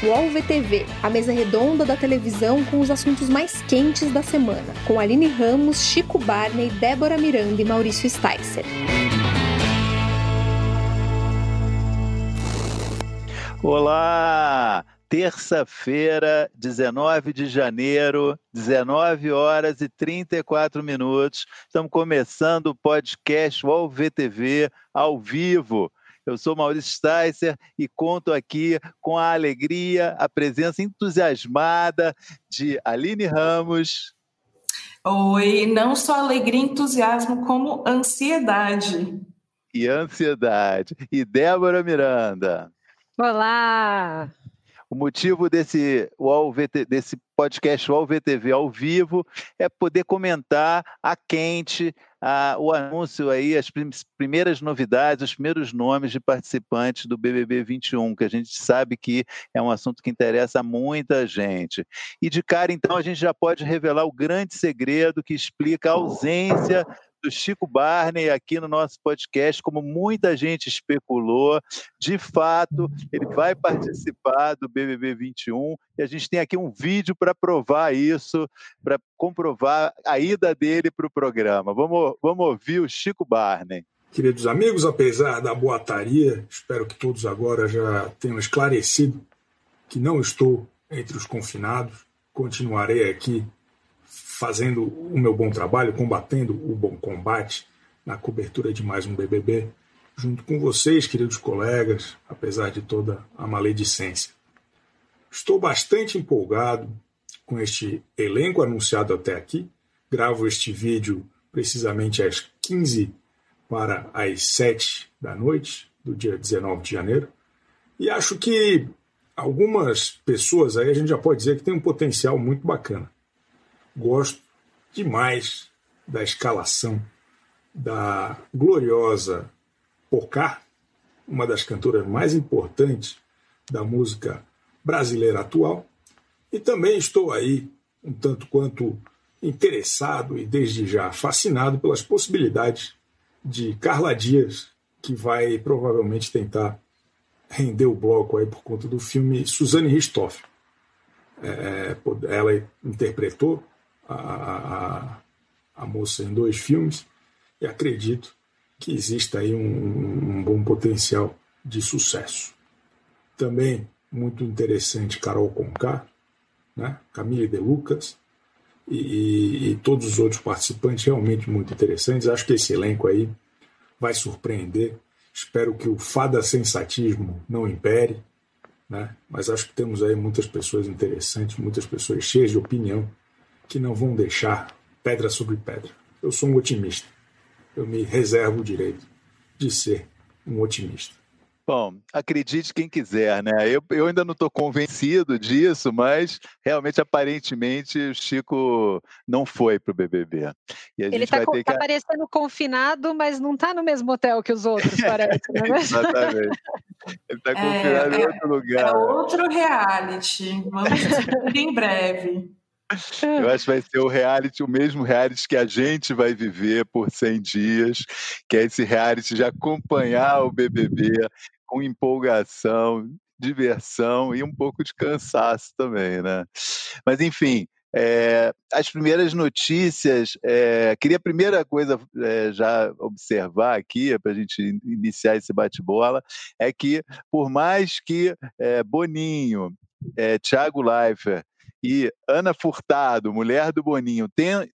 UOL VTV, a mesa redonda da televisão com os assuntos mais quentes da semana, com Aline Ramos, Chico Barney, Débora Miranda e Maurício Sticer. Olá! Terça-feira, 19 de janeiro, 19 horas e 34 minutos. Estamos começando o podcast UOL VTV ao vivo. Eu sou Maurício Sticer e conto aqui com a alegria, a presença entusiasmada de Aline Ramos. Oi, não só alegria e entusiasmo, como ansiedade. E ansiedade. E Débora Miranda. Olá! O motivo desse, desse podcast UOL VTV ao vivo é poder comentar a quente a, o anúncio aí, as primeiras novidades, os primeiros nomes de participantes do BBB 21, que a gente sabe que é um assunto que interessa muita gente. E de cara, então, a gente já pode revelar o grande segredo que explica a ausência do Chico Barney aqui no nosso podcast, como muita gente especulou. De fato, ele vai participar do BBB 21 e a gente tem aqui um vídeo para provar isso, para comprovar a ida dele para o programa. Vamos, vamos ouvir o Chico Barney. Queridos amigos, apesar da boataria, espero que todos agora já tenham esclarecido que não estou entre os confinados. Continuarei aqui fazendo o meu bom trabalho, combatendo o bom combate na cobertura de mais um BBB, junto com vocês, queridos colegas, apesar de toda a maledicência. Estou bastante empolgado com este elenco anunciado até aqui. Gravo este vídeo precisamente às 15 para as 7 da noite do dia 19 de janeiro. E acho que algumas pessoas aí a gente já pode dizer que tem um potencial muito bacana. Gosto demais da escalação da gloriosa Pocá, uma das cantoras mais importantes da música brasileira atual. E também estou aí um tanto quanto interessado e desde já fascinado pelas possibilidades de Carla Dias, que vai provavelmente tentar render o bloco aí por conta do filme Suzane Ristoff. É, ela interpretou a, a, a moça em dois filmes e acredito que exista aí um, um bom potencial de sucesso. Também muito interessante Carol Conká, né? Camille De Lucas e, e, todos os outros participantes realmente muito interessantes. Acho que esse elenco aí vai surpreender. Espero que o fada sensatismo não impere, né? mas acho que temos aí muitas pessoas interessantes, muitas pessoas cheias de opinião que não vão deixar pedra sobre pedra. Eu sou um otimista. Eu me reservo o direito de ser um otimista. Bom, acredite quem quiser, né? Eu, eu ainda não estou convencido disso, mas realmente, aparentemente, o Chico não foi para o BBB. Ele está que... tá parecendo confinado, mas não está no mesmo hotel que os outros, parece. Né? Exatamente. Ele está confinado é, em outro lugar. É outro reality. Vamos descobrir em breve. Eu acho que vai ser o reality, o mesmo reality que a gente vai viver por 100 dias, que é esse reality de acompanhar o BBB com empolgação, diversão e um pouco de cansaço também, né? Mas enfim, é, as primeiras notícias, é, queria a primeira coisa é, já observar aqui, para a gente iniciar esse bate-bola, é que por mais que Boninho, Thiago Leifert e Ana Furtado, mulher do Boninho,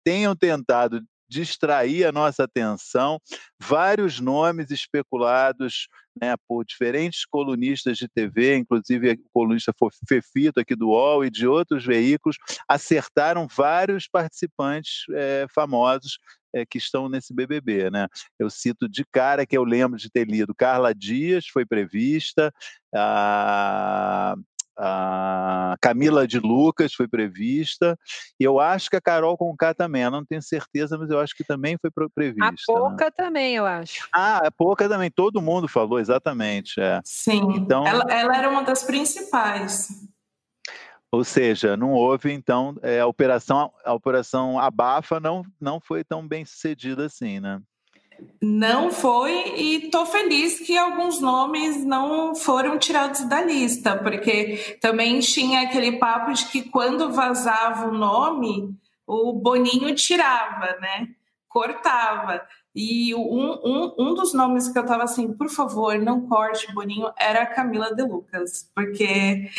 tenham tentado distrair a nossa atenção vários nomes especulados né, por diferentes colunistas de TV, inclusive o colunista Fefito aqui do UOL e de outros veículos, acertaram vários participantes é, famosos é, que estão nesse BBB, né? Eu cito de cara que eu lembro de ter lido Carla Dias, foi prevista, a a Camila de Lucas foi prevista, e eu acho que a Carol Conká também, eu não tenho certeza, mas eu acho que também foi prevista. A? Pouca né? também, eu acho. Ah, a Pouca também, todo mundo falou, exatamente. É. Sim, então, ela, ela era uma das principais. Ou seja, não houve, então, é, a operação, a operação Abafa não, não foi tão bem sucedida assim, né? Não foi, e estou feliz que alguns nomes não foram tirados da lista, porque também tinha aquele papo de que quando vazava o nome, o Boninho tirava, né? Cortava. E um, um, um dos nomes que eu estava assim, por favor, não corte Boninho, era a Camila De Lucas, porque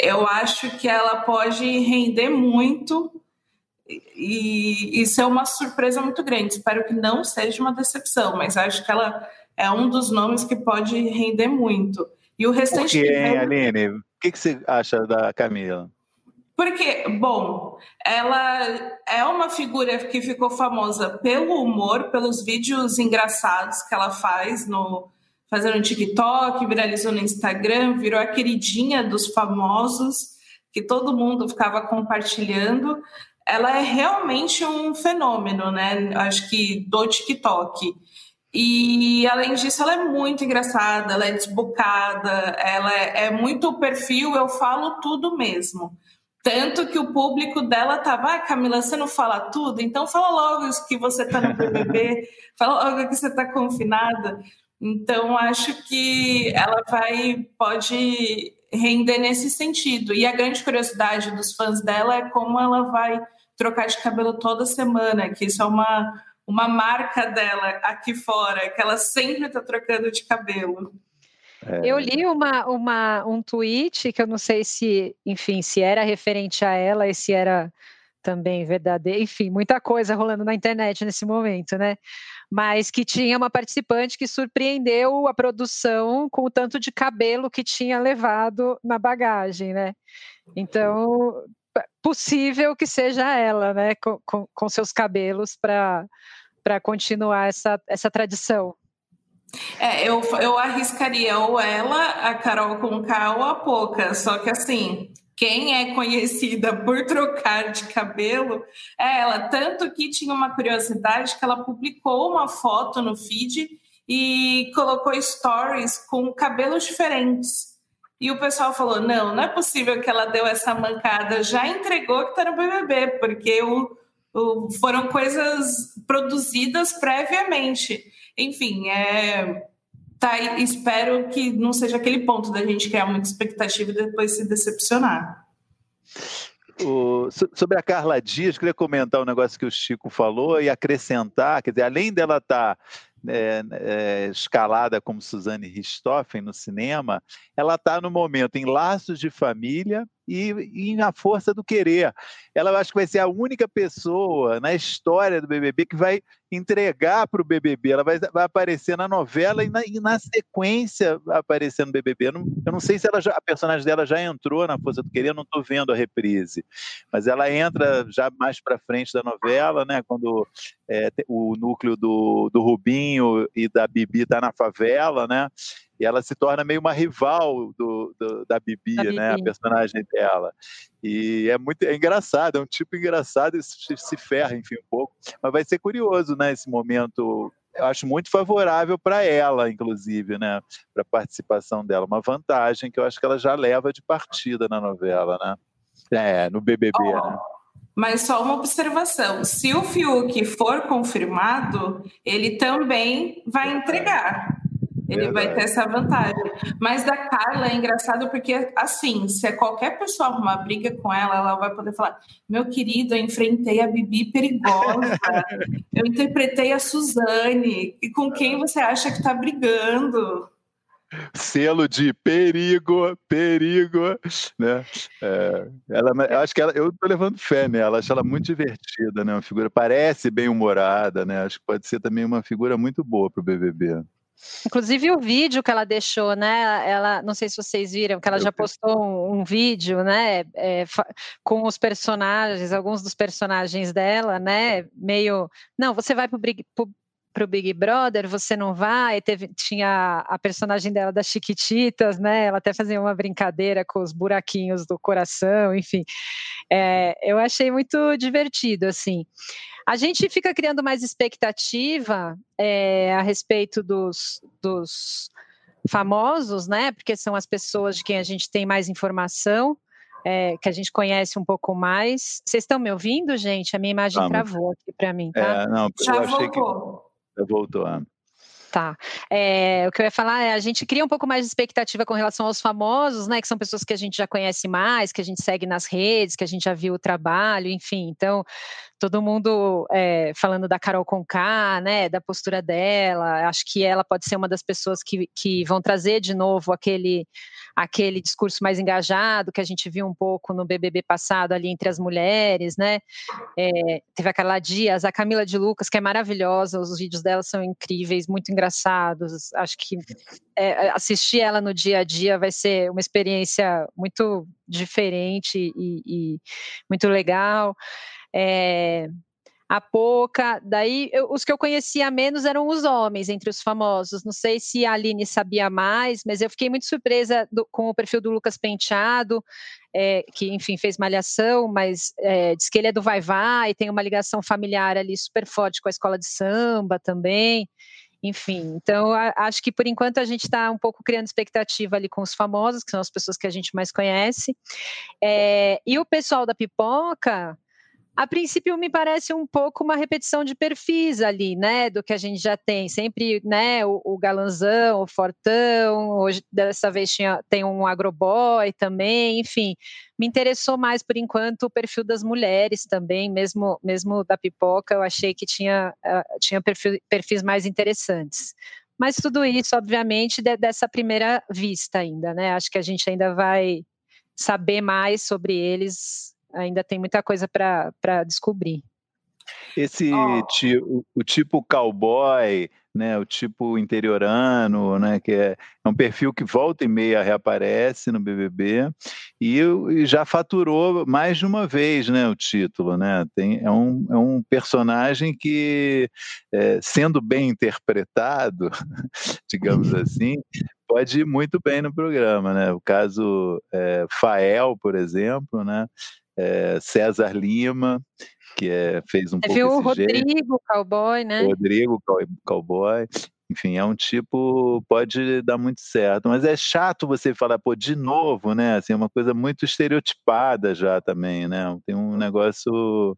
eu acho que ela pode render muito e isso é uma surpresa muito grande. Espero que não seja uma decepção, mas acho que ela é um dos nomes que pode render muito. E o restante. Por que, hein, Aline? O que, que você acha da Camila? Porque, bom, ela é uma figura que ficou famosa pelo humor, pelos vídeos engraçados que ela faz no fazendo no TikTok, viralizou no Instagram, virou a queridinha dos famosos, que todo mundo ficava compartilhando ela é realmente um fenômeno, né? Acho que do TikTok. E além disso, ela é muito engraçada, ela é desbocada, ela é, é muito o perfil, eu falo tudo mesmo. Tanto que o público dela tava, ah, Camila, você não fala tudo? Então fala logo que você tá no BBB, fala logo que você tá confinada. Então acho que ela vai, pode render nesse sentido. E a grande curiosidade dos fãs dela é como ela vai trocar de cabelo toda semana, que isso é uma, uma marca dela aqui fora, que ela sempre está trocando de cabelo. É. Eu li uma, uma, um tweet que eu não sei se, enfim, se era referente a ela e se era também verdadeiro, enfim, muita coisa rolando na internet nesse momento, né? Mas que tinha uma participante que surpreendeu a produção com o tanto de cabelo que tinha levado na bagagem, né? Então, possível que seja ela, né, com, com, com seus cabelos para continuar essa, essa tradição. É, eu, eu arriscaria ou ela, a Carol com K ou a Poca, só que assim, quem é conhecida por trocar de cabelo é ela. Tanto que tinha uma curiosidade que ela publicou uma foto no feed e colocou stories com cabelos diferentes. E o pessoal falou: não, não é possível que ela deu essa mancada, já entregou que está no BBB, porque o, o, foram coisas produzidas previamente. Enfim, é, tá, espero que não seja aquele ponto da gente criar muita expectativa e depois se decepcionar. O, sobre a Carla Dias, queria comentar um negócio que o Chico falou e acrescentar, quer dizer, além dela estar tá é, é, escalada como Suzane Richthofen no cinema, ela está no momento em Laços de Família e, e na Força do Querer. Ela acho que vai ser a única pessoa na história do BBB que vai entregar para o BBB. Ela vai, vai aparecer na novela e na, e na sequência aparecer no BBB. Eu não, eu não sei se ela já, a personagem dela já entrou na Força do Querer, eu não estou vendo a reprise. Mas ela entra já mais para frente da novela, né? Quando é, o núcleo do, do Rubinho e da Bibi está na favela, né? E ela se torna meio uma rival do, do da Bibi, né, a personagem dela. E é muito é engraçado, é um tipo engraçado e se, se ferra, enfim, um pouco. Mas vai ser curioso, né, esse momento. Eu acho muito favorável para ela, inclusive, né, para a participação dela. Uma vantagem que eu acho que ela já leva de partida na novela, né? É, no BBB, oh. né? Mas só uma observação: se o Fiuk for confirmado, ele também vai entregar. Ele Verdade. vai ter essa vantagem. Mas da Carla é engraçado porque, assim, se qualquer pessoa arrumar briga com ela, ela vai poder falar: Meu querido, eu enfrentei a Bibi perigosa, eu interpretei a Suzane, e com quem você acha que está brigando? Selo de perigo, perigo, né? É, ela, eu acho que ela, eu tô levando fé nela, acho ela muito divertida, né? Uma figura parece bem humorada, né? Acho que pode ser também uma figura muito boa para o BBB. Inclusive o vídeo que ela deixou, né? Ela, não sei se vocês viram, que ela já postou um, um vídeo, né? É, com os personagens, alguns dos personagens dela, né? Meio, não, você vai pro Big, pro, pro Big Brother, você não vai. Teve, tinha a personagem dela das Chiquititas, né? Ela até fazia uma brincadeira com os buraquinhos do coração, enfim. É, eu achei muito divertido, assim. A gente fica criando mais expectativa é, a respeito dos, dos famosos, né? Porque são as pessoas de quem a gente tem mais informação. É, que a gente conhece um pouco mais. Vocês estão me ouvindo, gente? A minha imagem Vamos. travou aqui para mim, tá? É, não, Já voltou. voltou. Tá. É, o que eu ia falar é a gente cria um pouco mais de expectativa com relação aos famosos, né? Que são pessoas que a gente já conhece mais, que a gente segue nas redes, que a gente já viu o trabalho, enfim. Então, todo mundo é, falando da Carol Conká, né? Da postura dela. Acho que ela pode ser uma das pessoas que, que vão trazer de novo aquele aquele discurso mais engajado que a gente viu um pouco no BBB passado ali entre as mulheres, né? É, teve aquela Dias, a Camila de Lucas, que é maravilhosa, os vídeos dela são incríveis, muito engraçados. Acho que é, assistir ela no dia a dia vai ser uma experiência muito diferente e, e muito legal. É, a pouca. Daí, eu, os que eu conhecia menos eram os homens entre os famosos. Não sei se a Aline sabia mais, mas eu fiquei muito surpresa do, com o perfil do Lucas Penteado, é, que, enfim, fez malhação, mas é, diz que ele é do Vai Vai, tem uma ligação familiar ali super forte com a escola de samba também. Enfim, então acho que por enquanto a gente está um pouco criando expectativa ali com os famosos, que são as pessoas que a gente mais conhece. É, e o pessoal da pipoca, a princípio me parece um pouco uma repetição de perfis ali, né, do que a gente já tem, sempre, né, o, o galanzão, o fortão, hoje dessa vez tinha, tem um agroboy também, enfim, me interessou mais por enquanto o perfil das mulheres também, mesmo, mesmo da pipoca, eu achei que tinha, uh, tinha perfil, perfis mais interessantes. Mas tudo isso, obviamente, de, dessa primeira vista ainda, né, acho que a gente ainda vai saber mais sobre eles ainda tem muita coisa para descobrir. Esse oh. o, o tipo cowboy, né, o tipo interiorano, né, que é, é, um perfil que volta e meia reaparece no BBB e, e, já faturou mais de uma vez, né, o título, né, tem, é, um, é um personagem que, é, sendo bem interpretado, digamos assim, pode ir muito bem no programa, né, o caso é, Fael, por exemplo, né, é, César Lima, que é, fez um Você pouco viu o Rodrigo jeito. Cowboy, né? Rodrigo Cowboy. Enfim, é um tipo, pode dar muito certo, mas é chato você falar, pô, de novo, né? Assim, é uma coisa muito estereotipada já também, né? Tem um negócio.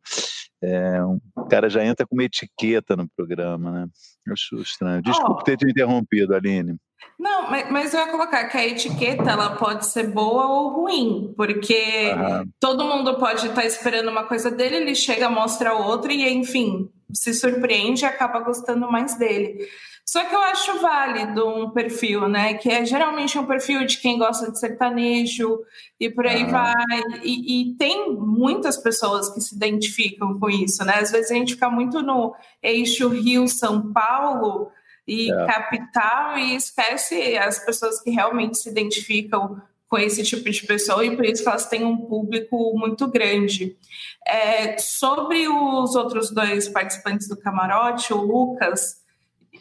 É, um, o cara já entra com uma etiqueta no programa, né? Eu acho estranho. Desculpe oh. ter te interrompido, Aline. Não, mas, mas, eu ia colocar que a etiqueta ela pode ser boa ou ruim, porque uhum. todo mundo pode estar tá esperando uma coisa dele, ele chega, mostra outra e, enfim, se surpreende e acaba gostando mais dele. Só que eu acho válido um perfil, né? Que é geralmente um perfil de quem gosta de sertanejo e por aí uhum. vai. E, e, tem muitas pessoas que se identificam com isso, né? Às vezes a gente fica muito no eixo Rio-São Paulo e é. capital e esquece as pessoas que realmente se identificam com esse tipo de pessoa e por isso que elas têm um público muito grande. É, sobre os outros dois participantes do camarote, o Lucas,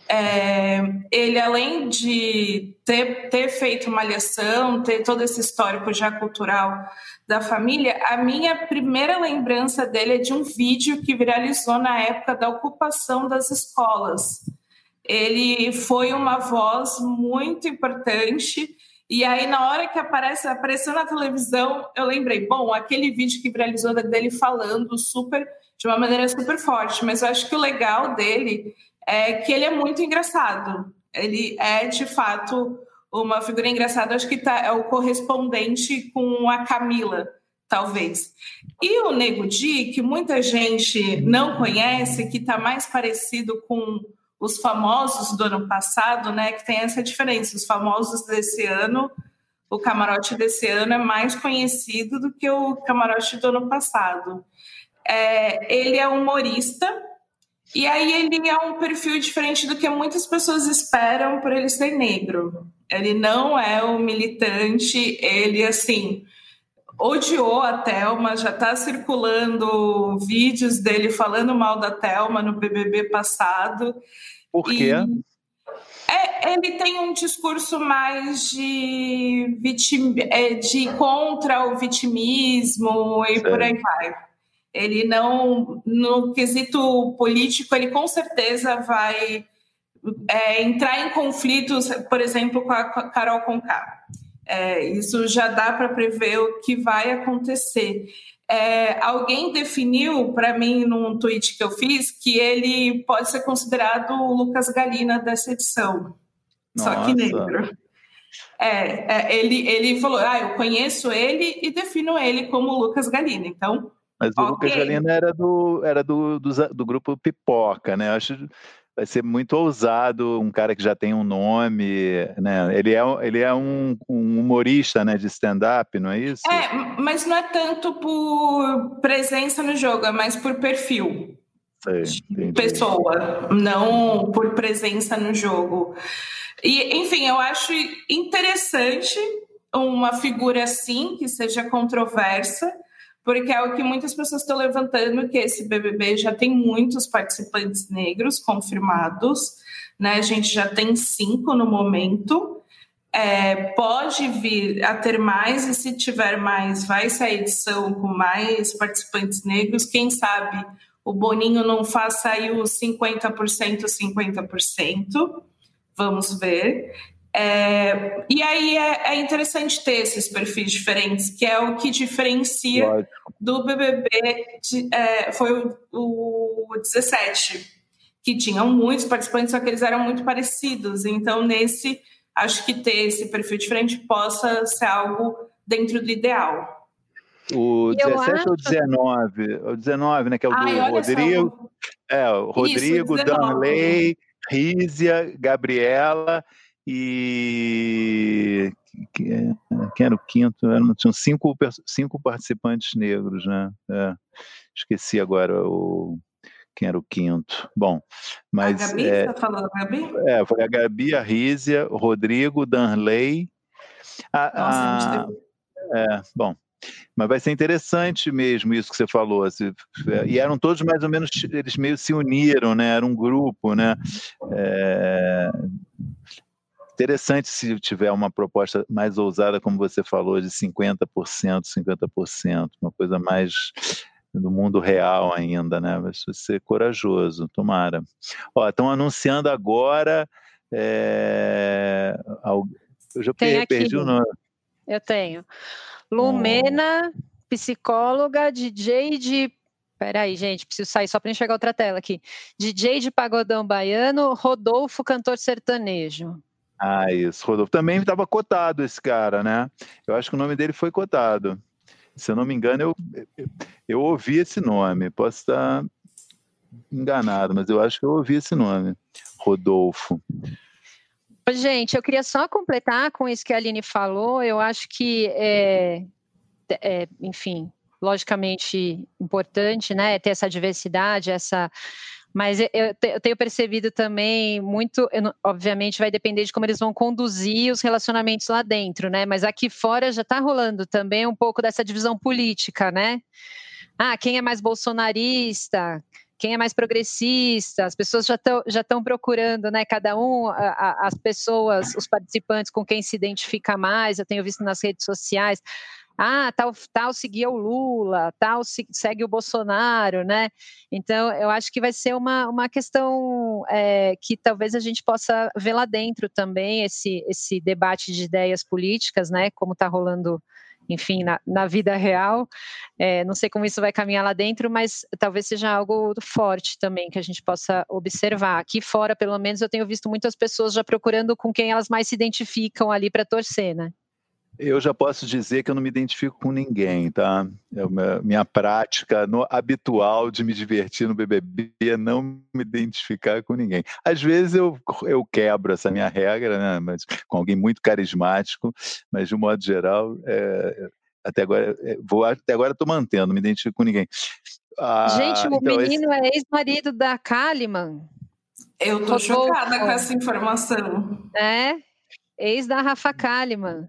é, ele além de ter, ter feito uma lição, ter todo esse histórico já cultural da família, a minha primeira lembrança dele é de um vídeo que viralizou na época da ocupação das escolas ele foi uma voz muito importante. E aí, na hora que aparece, apareceu na televisão, eu lembrei, bom, aquele vídeo que viralizou dele falando super, de uma maneira super forte, mas eu acho que o legal dele é que ele é muito engraçado. Ele é, de fato, uma figura engraçada, acho que tá, é o correspondente com a Camila, talvez. E o Nego Di, que muita gente não conhece, que está mais parecido com os famosos do ano passado, né, que tem essa diferença. Os famosos desse ano, o camarote desse ano é mais conhecido do que o camarote do ano passado. É, ele é humorista e aí ele é um perfil diferente do que muitas pessoas esperam por ele ser negro. Ele não é o militante, ele assim odiou a Telma, já está circulando vídeos dele falando mal da Telma no BBB passado. Por quê? É, ele tem um discurso mais de, vitim, é, de contra o vitimismo e por aí vai. Ele não, no quesito político, ele com certeza vai é, entrar em conflitos, por exemplo, com a Carol Conká. É, isso já dá para prever o que vai acontecer. é, alguém definiu para mim num tweet que eu fiz que ele pode ser considerado o Lucas Galina dessa edição. Nossa. Só que negro. É, é, ele, ele falou: Ah, eu conheço ele e defino ele como Lucas Galina. Então. Mas o okay. Lucas Galina era do, era do, do, do grupo Pipoca, né? Acho vai ser muito ousado um cara que já tem um nome, né? Ele é, ele é um, um humorista, né, de stand-up, não é isso? É, mas não é tanto por presença no jogo, é mais por perfil. Sei, pessoa, não por presença no jogo. E, enfim, eu acho interessante uma figura assim, que seja controversa, porque é o que muitas pessoas estão levantando, que esse BBB já tem muitos participantes negros confirmados, né? A gente já tem cinco no momento. É, pode vir a ter mais, e se tiver mais, vai a edição com mais participantes negros. Quem sabe o Boninho não faça aí os 50%, 50%. Vamos ver. É, e aí é, é, interessante ter esses perfis diferentes, que é o que diferencia Lógico. do BBB, de, é, foi o, o 17, que tinham muitos participantes, só que eles eram muito parecidos. Então, nesse, acho que ter esse perfil diferente possa ser algo dentro do ideal. O 17 acho... ou 19? O 19, né? Que é o do Ai, Rodrigo. É, o Rodrigo, Isso, Danley, Rízia, Gabriela e quem era o quinto? Tinham cinco, cinco participantes negros, né? É, esqueci agora o quem era o quinto. Bom, mas. A Gabi, é, você tá falando a Gabi? É, foi a Gabi, a Rízia, o Rodrigo, Danley. A, Nossa, a, é, bom, mas vai ser interessante mesmo isso que você falou. Assim, e eram todos mais ou menos, eles meio se uniram, né? Era um grupo, né? É, interessante se tiver uma proposta mais ousada, como você falou, de 50%, 50%, uma coisa mais do mundo real ainda, né? Vai ser corajoso, tomara. Ó, estão anunciando agora. É... Eu já Tem perdi aqui. o nome. Eu tenho. Lumena, oh. psicóloga, DJ de Peraí, gente, preciso sair só para enxergar outra tela aqui. DJ de pagodão baiano, Rodolfo, cantor sertanejo. Ah, isso, Rodolfo. Também estava cotado esse cara, né? Eu acho que o nome dele foi cotado. Se eu não me engano, eu, eu, ouvi esse nome. Posso estar enganado, mas eu acho que eu ouvi esse nome. Rodolfo. Gente, eu queria só completar com isso que a Aline falou. Eu acho que, é, é, enfim, logicamente importante, né, ter essa diversidade, essa mas eu, eu tenho percebido também muito, eu, obviamente vai depender de como eles vão conduzir os relacionamentos lá dentro, né? Mas aqui fora já está rolando também um pouco dessa divisão política, né? Ah, quem é mais bolsonarista? Quem é mais progressista? As pessoas já estão já estão procurando, né? Cada um, a, a, as pessoas, os participantes com quem se identifica mais. Eu tenho visto nas redes sociais ah, tal, tal seguia o Lula, tal segue o Bolsonaro, né? Então, eu acho que vai ser uma, uma questão é, que talvez a gente possa ver lá dentro também, esse, esse debate de ideias políticas, né? Como está rolando enfim, na, na, vida real. É, não sei como isso vai caminhar lá dentro, mas talvez seja algo forte também que a gente possa observar. Aqui fora, pelo menos, eu tenho visto muitas pessoas já procurando com quem elas mais se identificam ali para torcer, né? Eu já posso dizer que eu não me identifico com ninguém, tá? É uma, minha prática no, habitual de me divertir no BBB é não me identificar com ninguém. Às vezes eu, eu quebro essa minha regra, né? Mas com alguém muito carismático, mas de um modo geral, é, até agora é, vou até agora estou mantendo, não me identifico com ninguém. Ah, Gente, o então, menino esse... é ex-marido da Kalimann. Eu tô chocada com essa informação. É, ex da Rafa Kalimann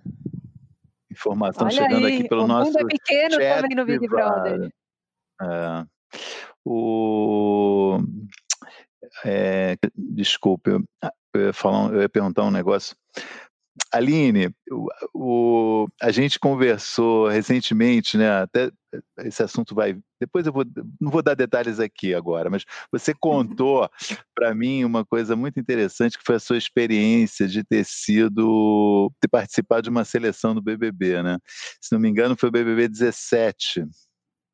informação Olha chegando aí, aqui pelo o nosso. O mundo é pequeno também no Big Brother. É, o, é, desculpe, eu, eu, ia falar, eu ia perguntar um negócio. Aline, o, o, a gente conversou recentemente, né? Até esse assunto vai. Depois eu vou, não vou dar detalhes aqui agora, mas você uhum. contou para mim uma coisa muito interessante que foi a sua experiência de ter sido, ter participado de uma seleção do BBB, né? Se não me engano, foi o BBB 17,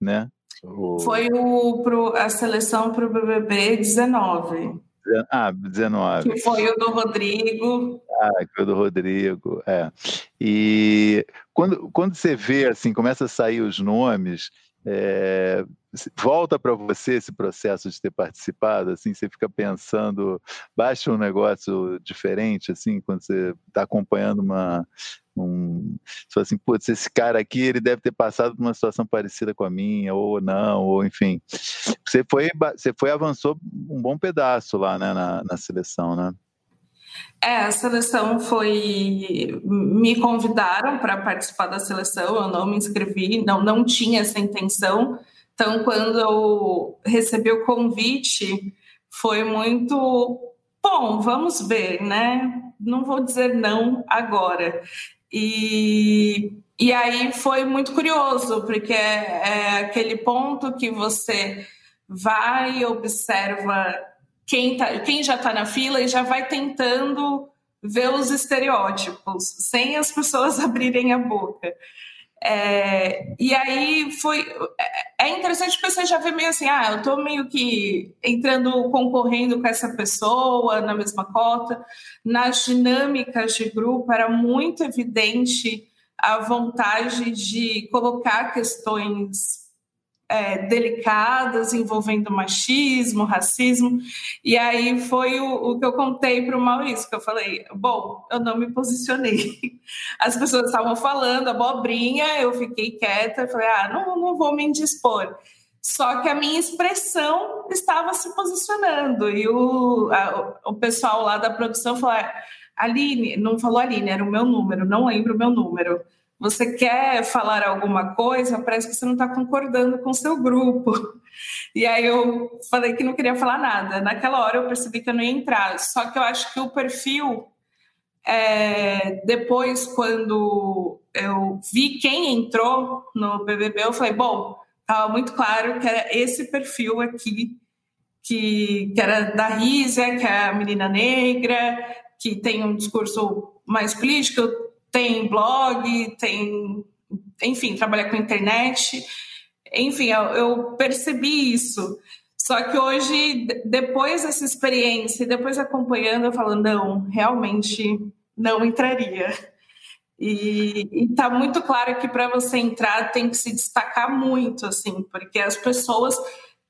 né? O... Foi o, pro, a seleção para o BBB 19. Ah, 19. Que foi o do Rodrigo. Ah, que foi o do Rodrigo, é. E quando, quando você vê, assim, começa a sair os nomes, é, volta para você esse processo de ter participado, assim, você fica pensando, baixa um negócio diferente, assim, quando você está acompanhando uma, um, você assim, putz, esse cara aqui, ele deve ter passado por uma situação parecida com a minha, ou não, ou enfim, você foi, você foi avançou um bom pedaço lá, né, na, na seleção, né? É, a seleção foi. Me convidaram para participar da seleção, eu não me inscrevi, não, não tinha essa intenção. Então, quando eu recebi o convite, foi muito bom, vamos ver, né? Não vou dizer não agora. E, e aí foi muito curioso, porque é, é aquele ponto que você vai e observa quem, tá, quem já está na fila e já vai tentando ver os estereótipos, sem as pessoas abrirem a boca. É, e aí foi. É, é interessante porque você já vê meio assim, ah, eu estou meio que entrando, concorrendo com essa pessoa na mesma cota. Nas dinâmicas de grupo era muito evidente a vontade de colocar questões é, delicadas envolvendo machismo, racismo. E aí foi o, o que eu contei para o Maurício, que eu falei, bom, eu não me posicionei. As pessoas estavam falando abobrinha, eu fiquei quieta, falei, ah, não, não vou me indispor. Só que a minha expressão estava se posicionando. E o, a, o pessoal lá da produção falou, Aline, não falou Aline, era o meu número, não lembro o meu número você quer falar alguma coisa, parece que você não está concordando com o seu grupo. E aí eu falei que não queria falar nada. Naquela hora eu percebi que eu não ia entrar. Só que eu acho que o perfil, é, depois, quando eu vi quem entrou no BBB, eu falei: bom, estava muito claro que era esse perfil aqui, que, que era da Rízia, que é a menina negra, que tem um discurso mais político tem blog, tem, enfim, trabalha com internet. Enfim, eu, eu percebi isso. Só que hoje, depois dessa experiência, depois acompanhando, eu falo, não, realmente não entraria. E está muito claro que para você entrar tem que se destacar muito, assim, porque as pessoas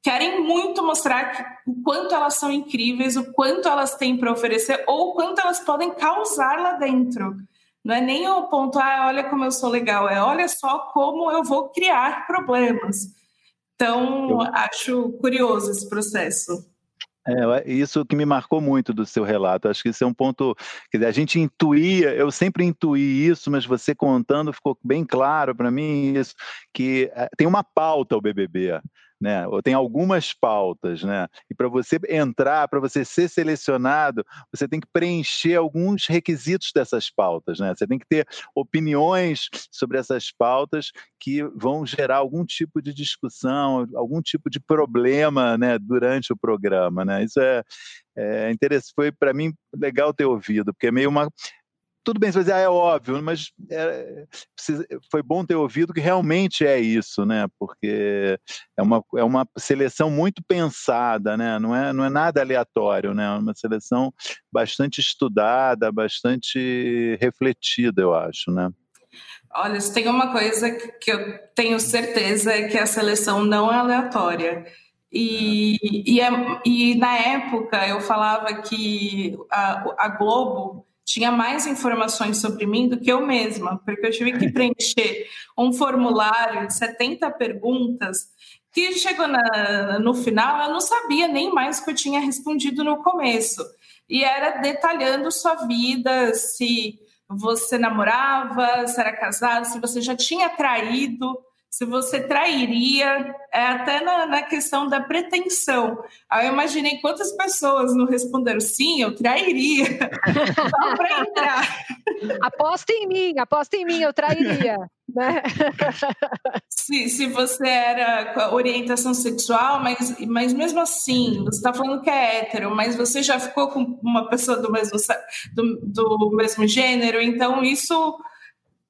querem muito mostrar que, o quanto elas são incríveis, o quanto elas têm para oferecer ou o quanto elas podem causar lá dentro. Não é nem o ponto, ah, olha como eu sou legal, é olha só como eu vou criar problemas. Então, eu... acho curioso esse processo. É, isso que me marcou muito do seu relato. Acho que isso é um ponto. Quer dizer, a gente intuía, eu sempre intuí isso, mas você contando ficou bem claro para mim isso, que eh, tem uma pauta o BBB né? Ou tem algumas pautas, né? E para você entrar, para você ser selecionado, você tem que preencher alguns requisitos dessas pautas, né? Você tem que ter opiniões sobre essas pautas que vão gerar algum tipo de discussão, algum tipo de problema, né? Durante o programa, né? Isso é, é interessante. Foi para mim legal ter ouvido, porque é meio uma tudo bem, você vai dizer, ah, é óbvio, mas é, foi bom ter ouvido que realmente é isso, né? Porque é uma, é uma seleção muito pensada, né? Não é, não é nada aleatório, né? É uma seleção bastante estudada, bastante refletida, eu acho, né? Olha, se tem uma coisa que eu tenho certeza é que a seleção não é aleatória. E, e, é, e na época eu falava que a, a Globo tinha mais informações sobre mim do que eu mesma, porque eu tive que preencher um formulário de 70 perguntas que chegou na, no final, eu não sabia nem mais o que eu tinha respondido no começo. E era detalhando sua vida, se você namorava, se era casado, se você já tinha traído se você trairia, é até na, na questão da pretensão. Aí eu imaginei quantas pessoas não responderam sim, eu trairia. Só para entrar. Aposta em mim, aposta em mim, eu trairia. Né? se, se você era orientação sexual, mas, mas mesmo assim, você está falando que é hétero, mas você já ficou com uma pessoa do mesmo, do, do mesmo gênero, então isso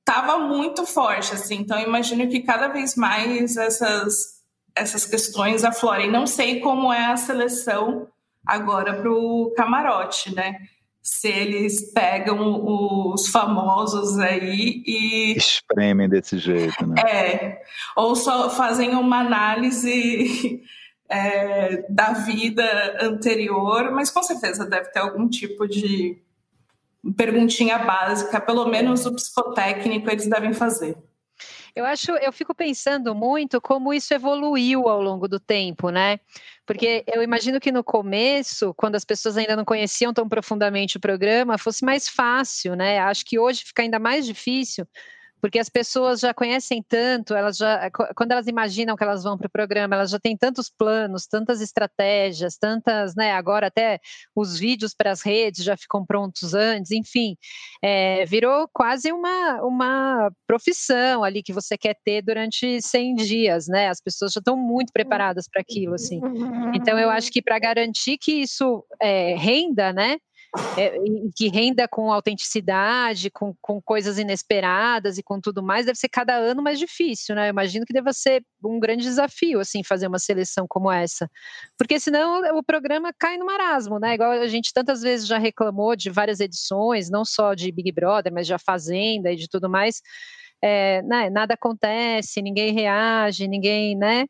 estava muito forte, assim. Então, imagino que cada vez mais essas essas questões aflorem. Não sei como é a seleção agora para o camarote, né? Se eles pegam os famosos aí e. Espremem desse jeito, né? É. Ou só fazem uma análise é, da vida anterior, mas com certeza deve ter algum tipo de perguntinha básica, pelo menos o psicotécnico eles devem fazer. Eu acho, eu fico pensando muito como isso evoluiu ao longo do tempo, né? Porque eu imagino que no começo, quando as pessoas ainda não conheciam tão profundamente o programa, fosse mais fácil, né? Acho que hoje fica ainda mais difícil, porque as pessoas já conhecem tanto, elas já, quando elas imaginam que elas vão para o programa, elas já têm tantos planos, tantas estratégias, tantas, né? Agora até os vídeos para as redes já ficam prontos antes, enfim, é, virou quase uma, uma profissão ali que você quer ter durante 100 dias, né? As pessoas já estão muito preparadas para aquilo, assim. Então eu acho que para garantir que isso é, renda, né? É, que renda com autenticidade, com, com coisas inesperadas e com tudo mais, deve ser cada ano mais difícil, né? Eu imagino que deva ser um grande desafio, assim, fazer uma seleção como essa. Porque senão o programa cai no marasmo, né? Igual a gente tantas vezes já reclamou de várias edições, não só de Big Brother, mas de A Fazenda e de tudo mais. É, né, nada acontece, ninguém reage, ninguém, né?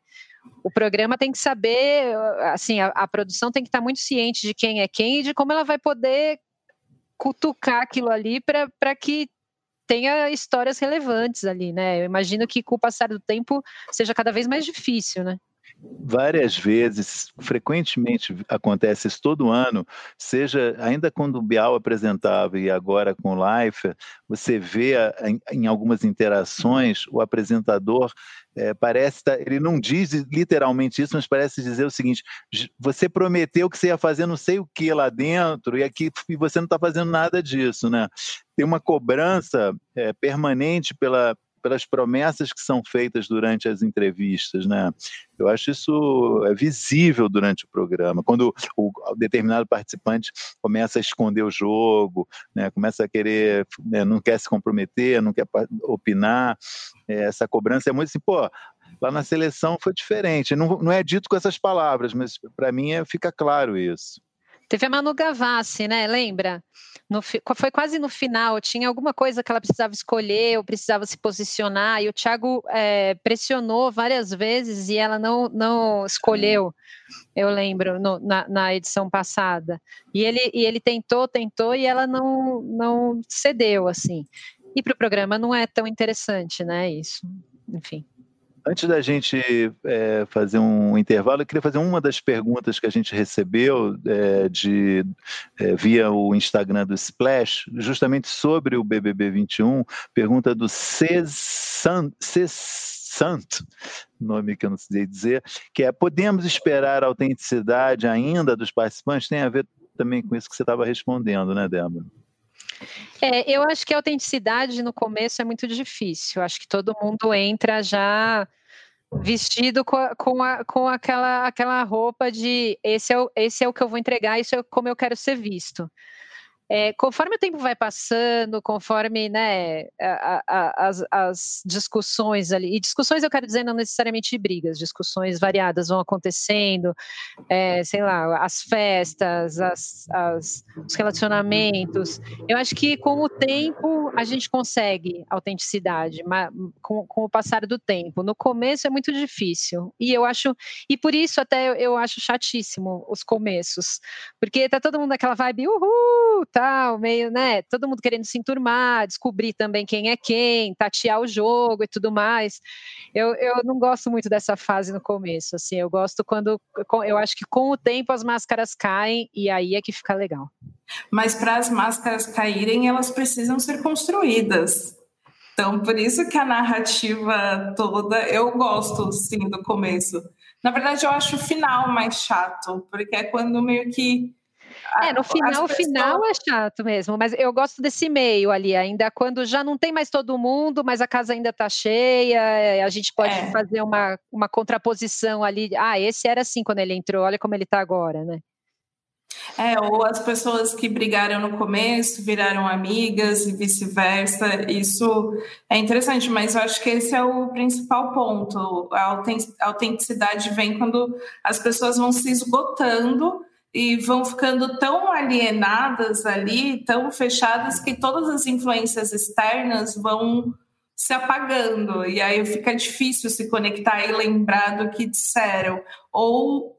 O programa tem que saber, assim, a, a, produção tem que estar muito ciente de quem é quem e de como ela vai poder cutucar aquilo ali para que tenha histórias relevantes ali, né? Eu imagino que com o passar do tempo seja cada vez mais difícil, né? Várias vezes, frequentemente acontece isso todo ano, seja ainda quando o Bial apresentava e agora com o Leifert, você vê em, em algumas interações o apresentador é, parece, tá, ele não diz literalmente isso, mas parece dizer o seguinte: você prometeu que você ia fazer não sei o que lá dentro e aqui e você não está fazendo nada disso, né? Tem uma cobrança é, permanente pela pelas promessas que são feitas durante as entrevistas, né? Eu acho isso é visível durante o programa, quando o, determinado participante começa a esconder o jogo, né? Começa a querer, né? não quer se comprometer, não quer opinar, é, essa cobrança é muito assim, pô, lá na seleção foi diferente. Não, não é dito com essas palavras, mas para mim é, fica claro isso. Teve a Manu Gavassi, né? Lembra? No, foi quase no final, tinha alguma coisa que ela precisava escolher ou precisava se posicionar, e o Thiago é, pressionou várias vezes e ela não, não escolheu, eu lembro, no, na, na, edição passada. E ele, e ele tentou, tentou, e ela não, não cedeu, assim. E para o programa não é tão interessante, né? Isso, enfim. Antes da gente é, fazer um intervalo, eu queria fazer uma das perguntas que a gente recebeu é, de, é, via o Instagram do Splash, justamente sobre o BBB 21, pergunta do Cesant, nome que eu não sei dizer, que é, podemos esperar autenticidade ainda dos participantes? Tem a ver também com isso que você estava respondendo, né, Débora? É, eu acho que a autenticidade no começo é muito difícil. Acho que todo mundo entra já vestido com, a, com, a, com aquela, aquela roupa de esse é, o, esse é o que eu vou entregar, isso é como eu quero ser visto. É, conforme o tempo vai passando, conforme né, a, a, as, as, discussões ali, e discussões eu quero dizer não necessariamente brigas, discussões variadas vão acontecendo, é, sei lá, as festas, as, as, os relacionamentos. Eu acho que com o tempo a gente consegue autenticidade, com, com o passar do tempo. No começo é muito difícil, e eu acho, e por isso até eu, eu acho chatíssimo os começos, porque tá todo mundo naquela vibe, uhul! Tal, meio, né? Todo mundo querendo se enturmar, descobrir também quem é quem, tatear o jogo e tudo mais. Eu, eu não gosto muito dessa fase no começo, assim, eu gosto quando, eu acho que com o tempo as máscaras caem e aí é que fica legal. Mas para as máscaras caírem, elas precisam ser construídas. Então, por isso que a narrativa toda, eu gosto, sim, do começo. Na verdade, eu acho o final mais chato, porque é quando meio que é, no final, o final é chato mesmo, mas eu gosto desse meio ali, ainda quando já não tem mais todo mundo, mas a casa ainda está cheia, eh, a gente pode é. fazer uma, uma contraposição ali. Ah, esse era assim quando ele entrou, olha como ele está agora, né? É, ou as pessoas que brigaram no começo viraram amigas e vice-versa. Isso é interessante, mas eu acho que esse é o principal ponto. A autenticidade vem quando as pessoas vão se esgotando e vão ficando tão alienadas ali, tão fechadas, que todas as influências externas vão se apagando. E aí fica difícil se conectar e lembrar do que disseram. Ou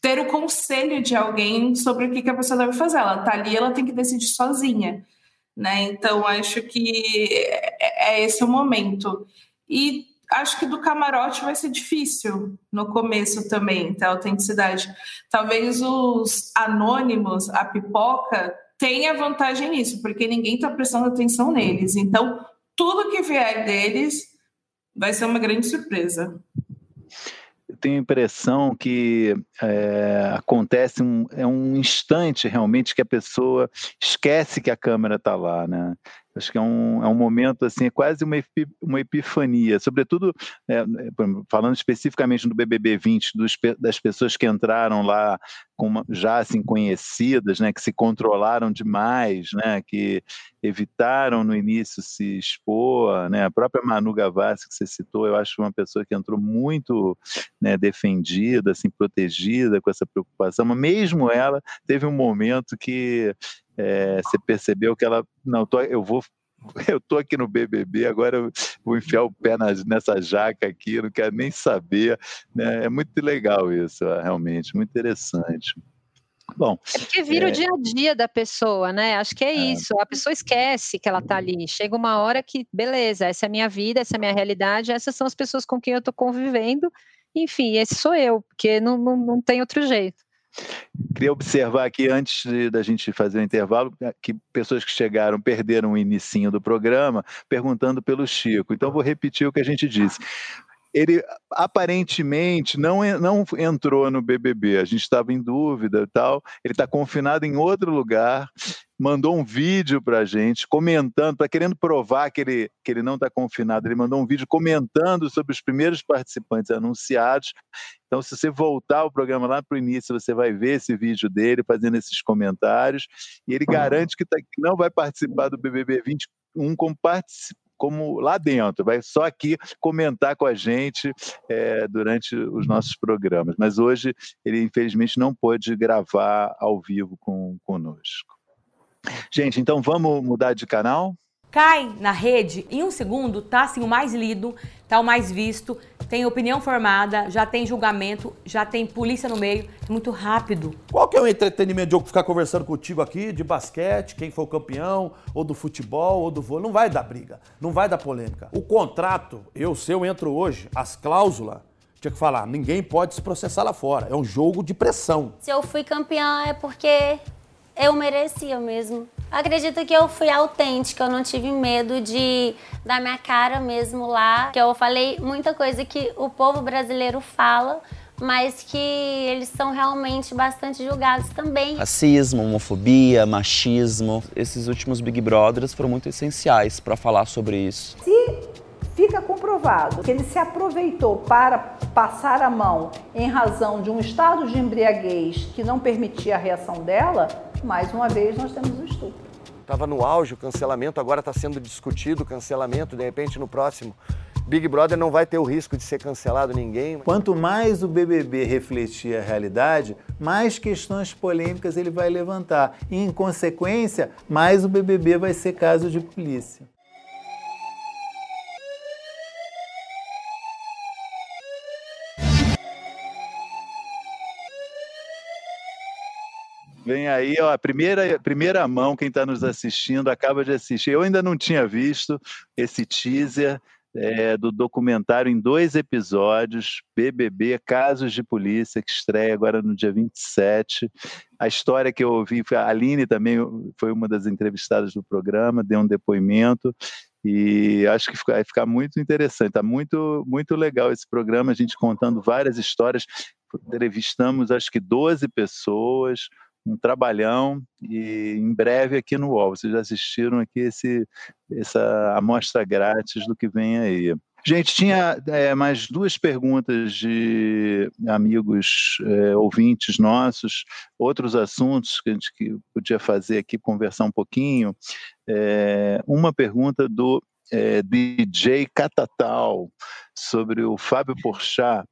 ter o conselho de alguém sobre o que, que a pessoa deve fazer. Ela está ali, ela tem que decidir sozinha. Né? Então, acho que é, é esse o momento. E acho que do camarote vai ser difícil no começo também, ter autenticidade. Talvez os anônimos, a pipoca, tenha vantagem nisso, porque ninguém está prestando atenção neles. Então, tudo que vier deles vai ser uma grande surpresa tenho a impressão que é, acontece um, é um instante realmente que a pessoa esquece que a câmera está lá, né? Acho que é um, é um momento, assim, é quase uma, uma epifania, sobretudo, é, falando especificamente do BBB 20, dos, das pessoas que entraram lá com já assim conhecidas, né, que se controlaram demais, né, que evitaram no início se expor, né, a própria Manu Gavassi que você citou, eu acho uma pessoa que entrou muito né, defendida, assim, protegida com essa preocupação, mas mesmo ela teve um momento que é, você percebeu que ela, não, tô, eu vou eu tô aqui no BBB, agora eu vou enfiar o pé na, nessa jaca aqui, não quero nem saber. Né? É muito legal isso, realmente, muito interessante. Bom, é porque vira é... o dia a dia da pessoa, né? Acho que é, é, isso. A pessoa esquece que ela tá ali. Chega uma hora que, beleza, essa é a minha vida, essa é a minha realidade, essas são as pessoas com quem eu tô convivendo. Enfim, esse sou eu, porque não, não, não tem outro jeito. Queria observar aqui, antes da gente fazer o intervalo, que pessoas que chegaram perderam o inicinho do programa perguntando pelo Chico. Então, vou repetir o que a gente disse ele aparentemente não, não entrou no BBB, a gente estava em dúvida e tal. Ele está confinado em outro lugar, mandou um vídeo para a gente, comentando, está querendo provar que ele, que ele não está confinado. Ele mandou um vídeo comentando sobre os primeiros participantes anunciados. Então, se você voltar o programa lá para o início, você vai ver esse vídeo dele fazendo esses comentários. E ele garante que, tá, que não vai participar do BBB 21 como participante como lá dentro, vai só aqui comentar com a gente é, durante os nossos programas. Mas hoje ele, infelizmente, não pôde gravar ao vivo com, conosco. Gente, então vamos mudar de canal? Cai na rede, em um segundo, tá assim o mais lido, tá o mais visto, tem opinião formada, já tem julgamento, já tem polícia no meio, é muito rápido. Qual que é o entretenimento de eu ficar conversando contigo aqui de basquete, quem foi o campeão, ou do futebol, ou do vôlei? Não vai dar briga, não vai dar polêmica. O contrato, eu, se eu entro hoje, as cláusulas, tinha que falar, ninguém pode se processar lá fora. É um jogo de pressão. Se eu fui campeã é porque eu merecia mesmo. Acredito que eu fui autêntica, eu não tive medo de dar minha cara mesmo lá. Que eu falei muita coisa que o povo brasileiro fala, mas que eles são realmente bastante julgados também. Racismo, homofobia, machismo. Esses últimos Big Brothers foram muito essenciais para falar sobre isso. Se fica comprovado que ele se aproveitou para passar a mão em razão de um estado de embriaguez que não permitia a reação dela, mais uma vez nós temos o estupro. Estava no auge o cancelamento, agora está sendo discutido o cancelamento, de repente no próximo Big Brother não vai ter o risco de ser cancelado ninguém. Quanto mais o BBB refletir a realidade, mais questões polêmicas ele vai levantar. E, em consequência, mais o BBB vai ser caso de polícia. Vem aí, ó, primeira, primeira mão, quem está nos assistindo acaba de assistir. Eu ainda não tinha visto esse teaser é, do documentário em dois episódios, BBB Casos de Polícia, que estreia agora no dia 27. A história que eu ouvi, a Aline também foi uma das entrevistadas do programa, deu um depoimento. E acho que vai ficar muito interessante, está muito, muito legal esse programa, a gente contando várias histórias. Entrevistamos acho que 12 pessoas, um trabalhão e em breve aqui no UOL. Vocês já assistiram aqui esse, essa amostra grátis do que vem aí. Gente, tinha é, mais duas perguntas de amigos é, ouvintes nossos, outros assuntos que a gente podia fazer aqui, conversar um pouquinho. É, uma pergunta do é, DJ Catatal sobre o Fábio Porchat.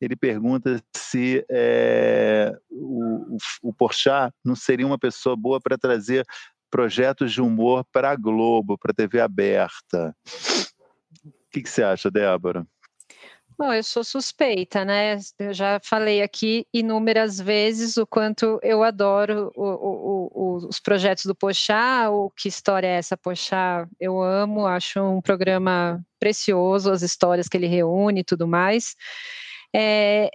Ele pergunta se é, o, o Porchat não seria uma pessoa boa para trazer projetos de humor para a Globo, para a TV aberta. O que, que você acha, Débora? Bom, eu sou suspeita, né? Eu já falei aqui inúmeras vezes o quanto eu adoro o, o, o, os projetos do Pochá, o Que História é essa, Pochá? Eu amo, acho um programa precioso, as histórias que ele reúne e tudo mais. É,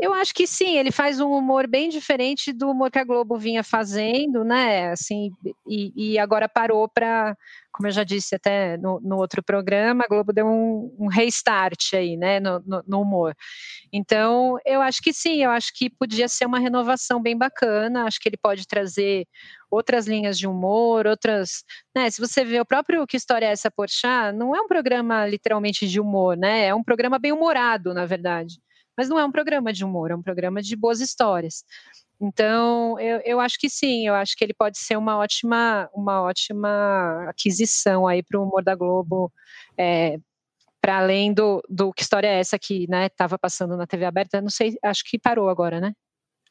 eu acho que sim, ele faz um humor bem diferente do humor que a Globo vinha fazendo, né? Assim, e, e agora parou para, como eu já disse até no, no, outro programa, a Globo deu um, um restart aí, né, no, no, no, humor. Então, eu acho que sim, eu acho que podia ser uma renovação bem bacana. Acho que ele pode trazer outras linhas de humor, outras, né? Se você vê o próprio Que História é essa, Porchat, não é um programa literalmente de humor, né? É um programa bem humorado, na verdade mas não é um programa de humor, é um programa de boas histórias. Então, eu, eu acho que sim, eu acho que ele pode ser uma ótima, uma ótima aquisição aí para o humor da Globo, é, para além do, do que história é essa que estava passando na TV aberta, não sei, acho que parou agora, né?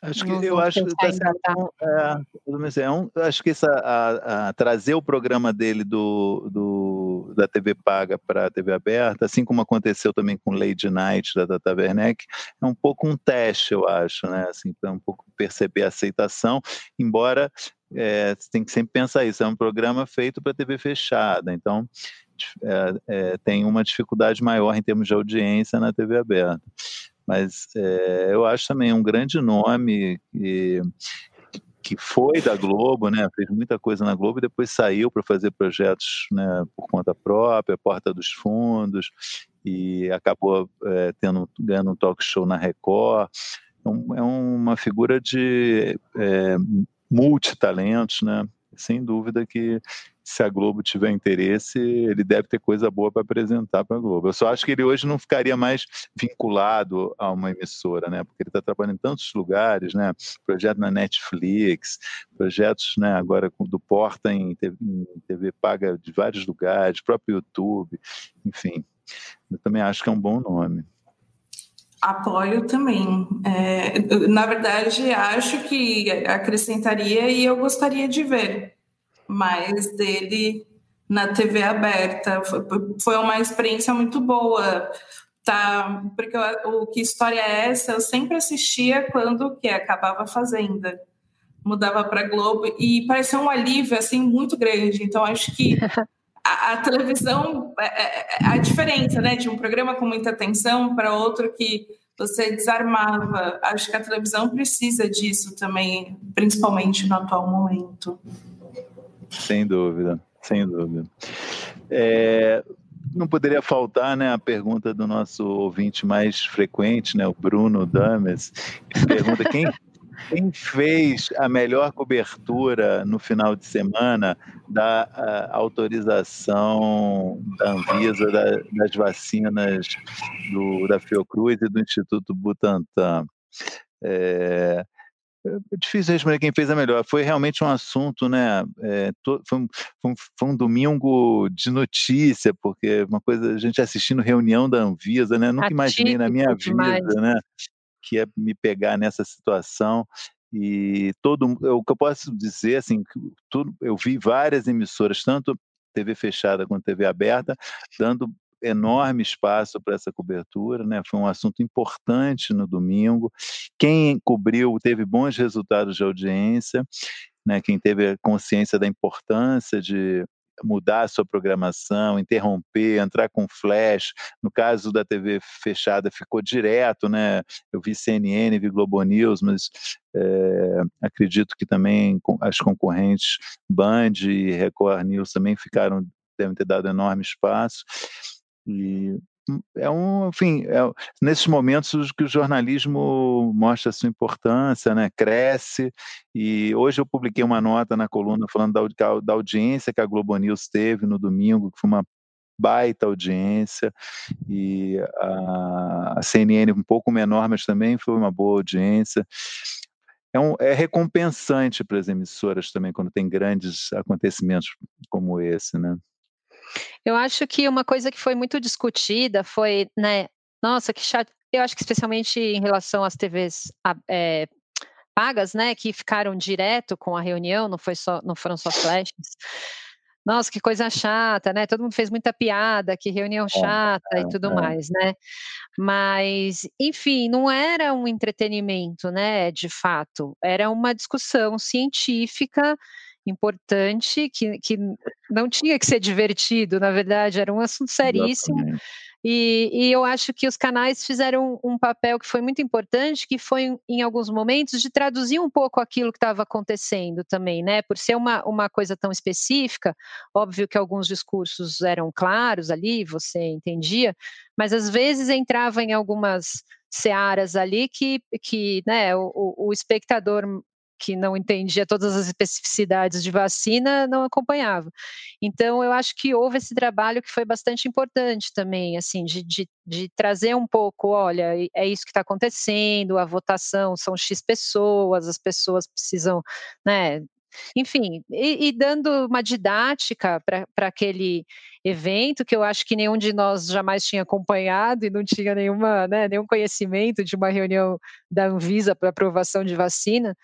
Acho que eu acho que tá sendo, é, é um, acho que essa, a, a, trazer o programa dele do, do da TV paga para a TV aberta, assim como aconteceu também com Lady Night da Tata Werneck, é um pouco um teste, eu acho, né? Assim, para um pouco perceber a aceitação, embora é, você tem que sempre pensar isso, é um programa feito para TV fechada, então é, é, tem uma dificuldade maior em termos de audiência na TV aberta mas é, eu acho também um grande nome que, que foi da Globo, né? Fez muita coisa na Globo e depois saiu para fazer projetos né, por conta própria, Porta dos Fundos, e acabou é, tendo, ganhando um talk show na Record. É, é uma figura de é, multitalentos, né? Sem dúvida que se a Globo tiver interesse, ele deve ter coisa boa para apresentar para a Globo. Eu só acho que ele hoje não ficaria mais vinculado a uma emissora, né? Porque ele está trabalhando em tantos lugares, né? Projeto na Netflix, projetos, né? Agora do Porta em TV, em TV paga de vários lugares, próprio YouTube, enfim. Eu também acho que é um bom nome. Apoio também. É, na verdade, acho que acrescentaria e eu gostaria de ver mais dele na TV aberta. Foi, uma experiência muito boa. Tá, porque o, o que história é essa? Eu sempre assistia quando que acabava a Fazenda, mudava para Globo e parecia um alívio assim muito grande. Então acho que a, a televisão é, é, é a diferença, né, de um programa com muita atenção para outro que você desarmava. Acho que a televisão precisa disso também, principalmente no atual momento. Sem dúvida, sem dúvida. É, não poderia faltar né, a pergunta do nosso ouvinte mais frequente, né, o Bruno Dames, que pergunta quem, quem fez a melhor cobertura no final de semana da autorização da Anvisa da, das vacinas do, da Fiocruz e do Instituto Butantan? É, é difícil responder quem fez a melhor. Foi realmente um assunto, né? É, to, foi, um, foi, um, foi, um, domingo de notícia, porque uma coisa, a gente assistindo reunião da Anvisa, né? Nunca imaginei na minha demais. vida, né? Que ia me pegar nessa situação. E todo o que eu posso dizer, assim, tudo, eu vi várias emissoras, tanto TV fechada quanto TV aberta, dando enorme espaço para essa cobertura, né? Foi um assunto importante no domingo. Quem cobriu teve bons resultados de audiência, né? Quem teve consciência da importância de mudar a sua programação, interromper, entrar com flash. No caso da TV fechada, ficou direto, né? Eu vi CNN, vi Globo News, mas é, acredito que também as concorrentes Band e Record News também ficaram devem ter dado enorme espaço. E hum, é um, enfim, é, nesses momentos que o jornalismo mostra a sua importância, né, cresce, e hoje eu publiquei uma nota na coluna falando da, da audiência que a Globo News teve no domingo, que foi uma baita audiência, e a, CNN um pouco menor, mas também foi uma boa audiência. É, um, é recompensante para as emissoras também quando tem grandes acontecimentos como esse, né? Eu acho que uma coisa que foi muito discutida foi, né, nossa, que chato. Eu acho que especialmente em relação às TVs é, pagas, né, que ficaram direto com a reunião, não foi só, não foram só flashes. Nossa, que coisa chata, né? Todo mundo fez muita piada, que reunião é, chata é, e tudo é. mais, né? Mas, enfim, não era um entretenimento, né? De fato, era uma discussão científica importante que, que não tinha que ser divertido, na verdade, era um assunto seríssimo. Exatamente. E, e, eu acho que os canais fizeram um papel que foi muito importante, que foi, em alguns momentos, de traduzir um pouco aquilo que estava acontecendo também, né? Por ser uma, uma coisa tão específica, óbvio que alguns discursos eram claros ali, você entendia, mas às vezes entrava em algumas searas ali que, que né, o, o espectador que não entendia todas as especificidades de vacina não acompanhava. Então, eu acho que houve esse trabalho que foi bastante importante também, assim, de, de, de trazer um pouco, olha, é isso que está acontecendo, a votação são X pessoas, as pessoas precisam, né, enfim, e, e, dando uma didática para aquele evento que eu acho que nenhum de nós jamais tinha acompanhado e não tinha nenhuma, né, nenhum conhecimento de uma reunião da Anvisa para aprovação de vacina.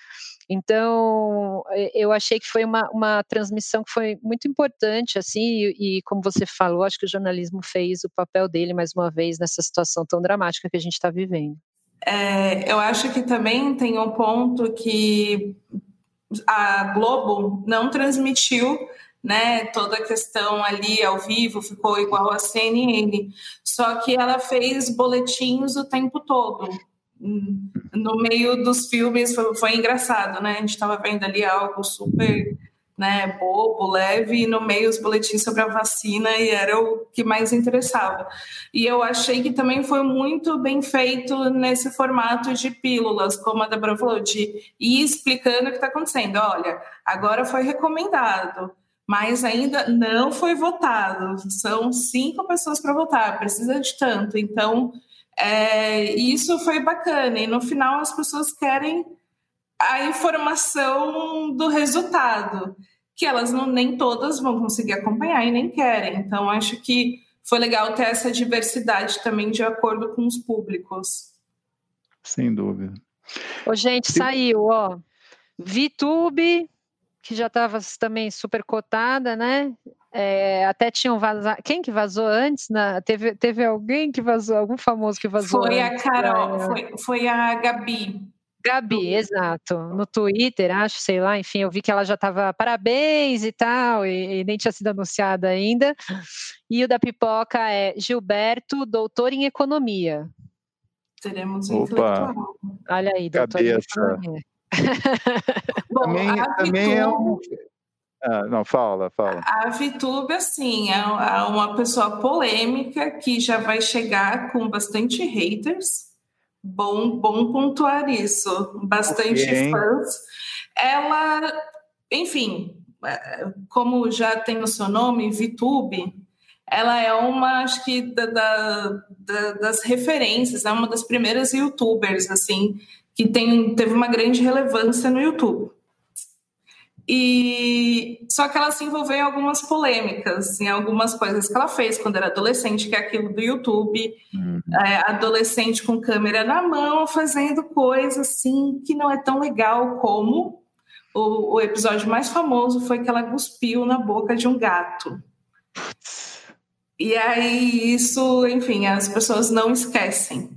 Então, eu achei que foi uma, uma transmissão que foi muito importante, assim, e, e, como você falou, acho que o jornalismo fez o papel dele mais uma vez nessa situação tão dramática que a gente está vivendo. É, eu acho que também tem um ponto que a Globo não transmitiu né, toda a questão ali ao vivo ficou igual a CNN, só que ela fez boletins o tempo todo no meio dos filmes foi, foi engraçado, né? A gente estava vendo ali algo super né, bobo, leve, e no meio os boletins sobre a vacina, e era o que mais interessava. E eu achei que também foi muito bem feito nesse formato de pílulas, como a Débora falou, de ir explicando o que está acontecendo. Olha, agora foi recomendado, mas ainda não foi votado. São cinco pessoas para votar, precisa de tanto. Então, é, isso foi bacana. E no final as pessoas querem a informação do resultado, que elas não nem todas vão conseguir acompanhar e nem querem. Então acho que foi legal ter essa diversidade também de acordo com os públicos. Sem dúvida. Ô, gente, saiu, ó. VTube, que já estava também super cotada, né? É, até tinham vazado. Quem que vazou antes? Na, teve, teve alguém que vazou, algum famoso que vazou? Foi antes, a Carol, foi, foi a Gabi. Gabi, exato. No Twitter, acho, sei lá, enfim, eu vi que ela já estava parabéns e tal, e, e, nem tinha sido anunciada ainda. E o da pipoca é Gilberto, doutor em economia. Teremos um Opa. Olha aí, doutor Cabeça. em economia. Bom, também, também é um ah, não, fala, fala. A VTube, assim, é, é uma pessoa polêmica que já vai chegar com bastante haters. Bom, bom pontuar isso. Bastante okay. fãs. Ela, enfim, é, como já tem o seu nome, VTube, ela é uma, acho que, da, da, das referências, é uma das primeiras youtubers, assim, que tem, teve uma grande relevância no YouTube. E só que ela se envolveu em algumas polêmicas, em algumas coisas que ela fez quando era adolescente, que é aquilo do YouTube, uhum. é, adolescente com câmera na mão, fazendo coisas assim que não é tão legal como o, o episódio mais famoso foi que ela cuspiu na boca de um gato. E aí isso, enfim, as pessoas não esquecem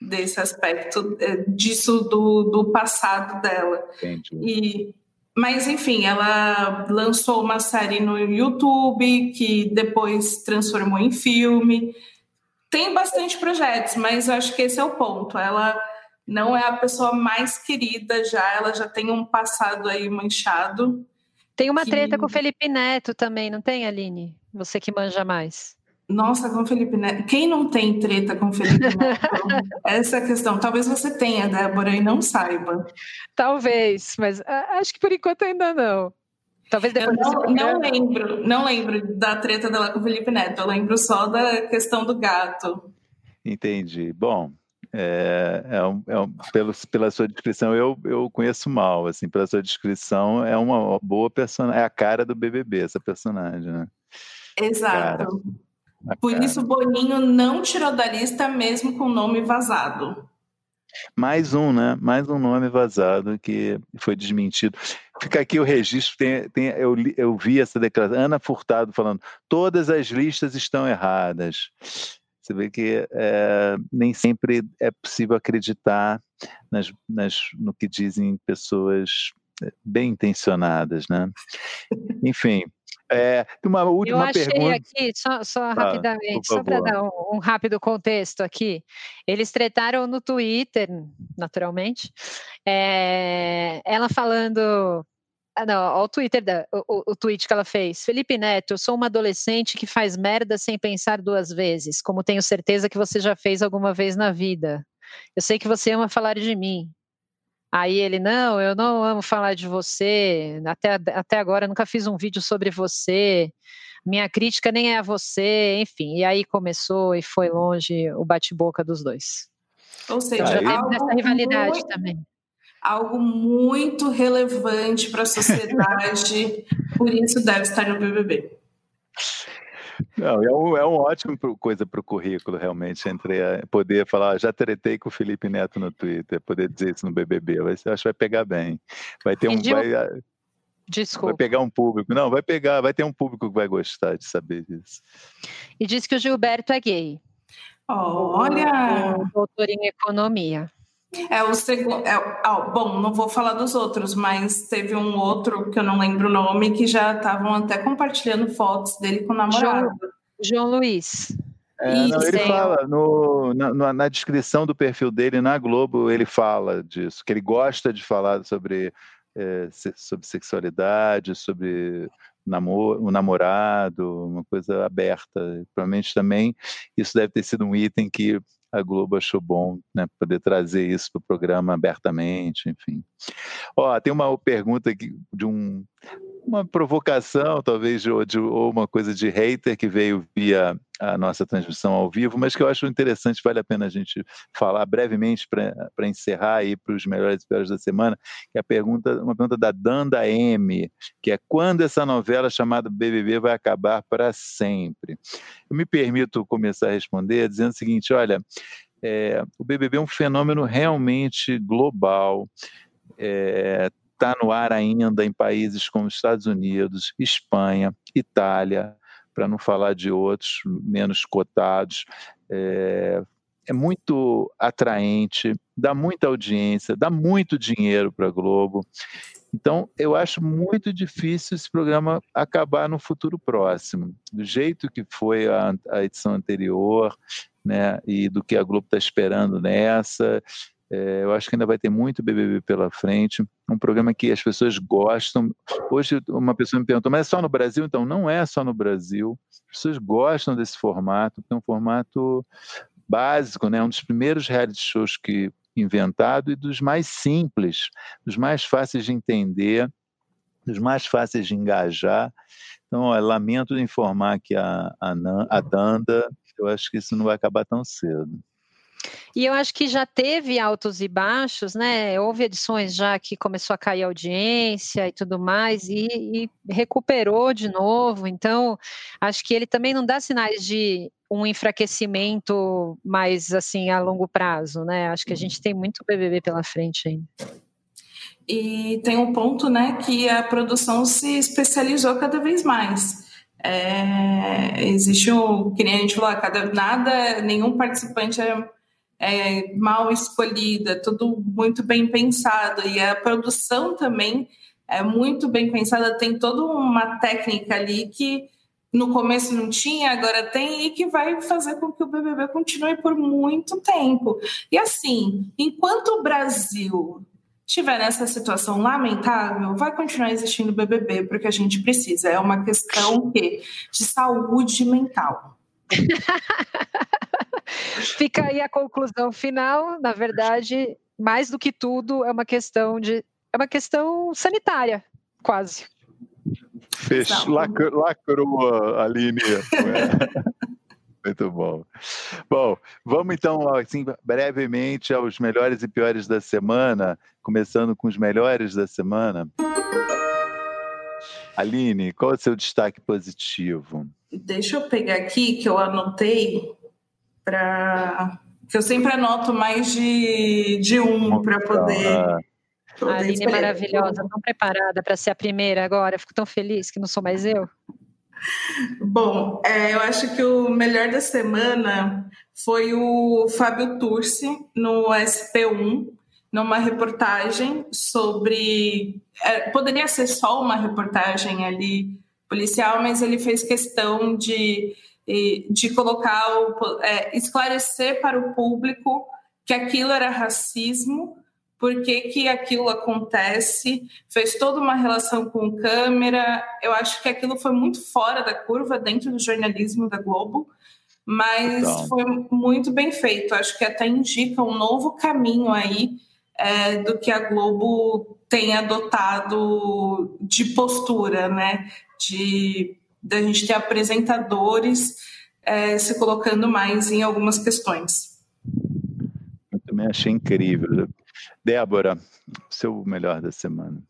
desse aspecto é, disso do, do passado dela. Entendi. E mas, enfim, ela lançou uma série no YouTube que depois transformou em filme. Tem bastante projetos, mas eu acho que esse é o ponto. Ela não é a pessoa mais querida já, ela já tem um passado aí manchado. Tem uma que... treta com o Felipe Neto também, não tem, Aline? Você que manja mais. Nossa, com o Felipe Neto. Quem não tem treta com o Felipe Neto? Essa é a questão. Talvez você tenha, Débora, e não saiba. Talvez, mas acho que por enquanto ainda não. Talvez depois eu não, não lembro, não lembro da treta dela com o Felipe Neto, eu lembro só da questão do gato. Entendi. Bom, é, é, um, é um, pelo, pela sua descrição eu, eu conheço mal, assim, pela sua descrição é uma boa personagem, é a cara do BBB essa personagem, né? Exato. Cara, Por isso Boninho não tirou da lista mesmo com o nome vazado. Mais um, né? Mais um nome vazado que foi desmentido. Fica aqui o registro, tem, tem, eu, eu vi essa declaração, Ana Furtado falando, todas as listas estão erradas. Você vê que é, nem sempre é possível acreditar nas, nas, no que dizem pessoas eh, bem intencionadas, né? Enfim, é, uma última Eu achei pergunta. aqui, só, só ah, rapidamente, só para dar um, um, rápido contexto aqui. Eles tretaram no Twitter, naturalmente, é, ela falando. Ah, não, o Twitter, da, o, o tweet que ela fez. Felipe Neto, eu sou uma adolescente que faz merda sem pensar duas vezes, como tenho certeza que você já fez alguma vez na vida. Eu sei que você ama falar de mim, Aí ele, não, eu não amo falar de você, até, até agora nunca fiz um vídeo sobre você, minha crítica nem é a você, enfim. E aí começou e foi longe o bate-boca dos dois. Ou seja, então, essa rivalidade muito, também. Algo muito relevante para a sociedade, por isso deve estar no BBB. Não, é, um, é uma ótima coisa para o currículo, realmente, entre poder falar, já tretei com o Felipe Neto no Twitter, poder dizer isso no BBB, vai, acho que vai pegar bem. Vai ter um... Vai, ah, Desculpa. Vai pegar um público. Não, vai pegar, vai ter um público que vai gostar de saber disso. E diz que o Gilberto é gay. Olha! doutor em economia. É o segundo. É, bom, não vou falar dos outros, mas teve um outro que eu não lembro o nome que já estavam até compartilhando fotos dele com o namorado. João, João Luiz. É, não, ele fala no, na, na, descrição do perfil dele na Globo, ele fala disso, que ele gosta de falar sobre, é, sobre sexualidade, sobre namoro, um namorado, uma coisa aberta. Provavelmente também isso deve ter sido um item que a Globo achou bom né, poder trazer isso para o programa abertamente, enfim. Ó, tem uma pergunta aqui de um, uma provocação, talvez, ou, de, ou uma coisa de hater que veio via a nossa transmissão ao vivo, mas que eu acho interessante, vale a pena a gente falar brevemente para encerrar aí para os melhores e piores da semana, que é a pergunta, uma pergunta da Danda M, que é quando essa novela chamada BBB vai acabar para sempre? Eu me permito começar a responder dizendo o seguinte, olha, é, o BBB é um fenômeno realmente global, é, está no ar ainda em países como Estados Unidos, Espanha, Itália, para não falar de outros menos cotados. É, é muito atraente, dá muita audiência, dá muito dinheiro para a Globo. Então, eu acho muito difícil esse programa acabar no futuro próximo. Do jeito que foi a, a edição anterior, né, e do que a Globo está esperando nessa, é, eu acho que ainda vai ter muito BBB pela frente. Um programa que as pessoas gostam. Hoje, uma pessoa me perguntou, mas é só no Brasil? Então, não é só no Brasil. As pessoas gostam desse formato, que é um formato básico, né? um dos primeiros reality shows que inventado e dos mais simples, dos mais fáceis de entender, dos mais fáceis de engajar. Então, ó, lamento informar que a, a, a Danda, eu acho que isso não vai acabar tão cedo. E eu acho que já teve altos e baixos, né? Houve edições já que começou a cair audiência e tudo mais, e, e recuperou de novo. Então, acho que ele também não dá sinais de um enfraquecimento mais assim a longo prazo, né? Acho que a gente tem muito BBB pela frente ainda. E tem um ponto, né, que a produção se especializou cada vez mais. É, existe um, que nem a gente falou, cada nada, nenhum participante é é, mal escolhida, tudo muito bem pensado. E a produção também é muito bem pensada, tem toda uma técnica ali que no começo não tinha, agora tem, e que vai fazer com que o BBB continue por muito tempo. E assim, enquanto o Brasil estiver nessa situação lamentável, vai continuar existindo BBB, porque a gente precisa. É uma questão que, de saúde mental. Fica aí a conclusão final. Na verdade, mais do que tudo, é uma questão de é uma questão sanitária, quase. Fech... Lacrou, lacrou, Aline. Muito bom. Bom, vamos então, assim, brevemente aos melhores e piores da semana, começando com os melhores da semana. Aline, qual é o seu destaque positivo? Deixa eu pegar aqui que eu anotei para que eu sempre anoto mais de, de um para poder. Ah. A Aline é maravilhosa, tão preparada para ser a primeira agora. Fico tão feliz que não sou mais eu. Bom, é, eu acho que o melhor da semana foi o Fábio Turci no SP1, numa reportagem sobre. É, poderia ser só uma reportagem ali policial, mas ele fez questão de, de colocar, o, é, esclarecer para o público que aquilo era racismo por que, que aquilo acontece, fez toda uma relação com câmera. Eu acho que aquilo foi muito fora da curva dentro do jornalismo da Globo, mas então. foi muito bem feito. Acho que até indica um novo caminho aí é, do que a Globo tem adotado de postura, né? De da gente ter apresentadores é, se colocando mais em algumas questões. Eu também achei incrível. Débora, seu melhor da semana.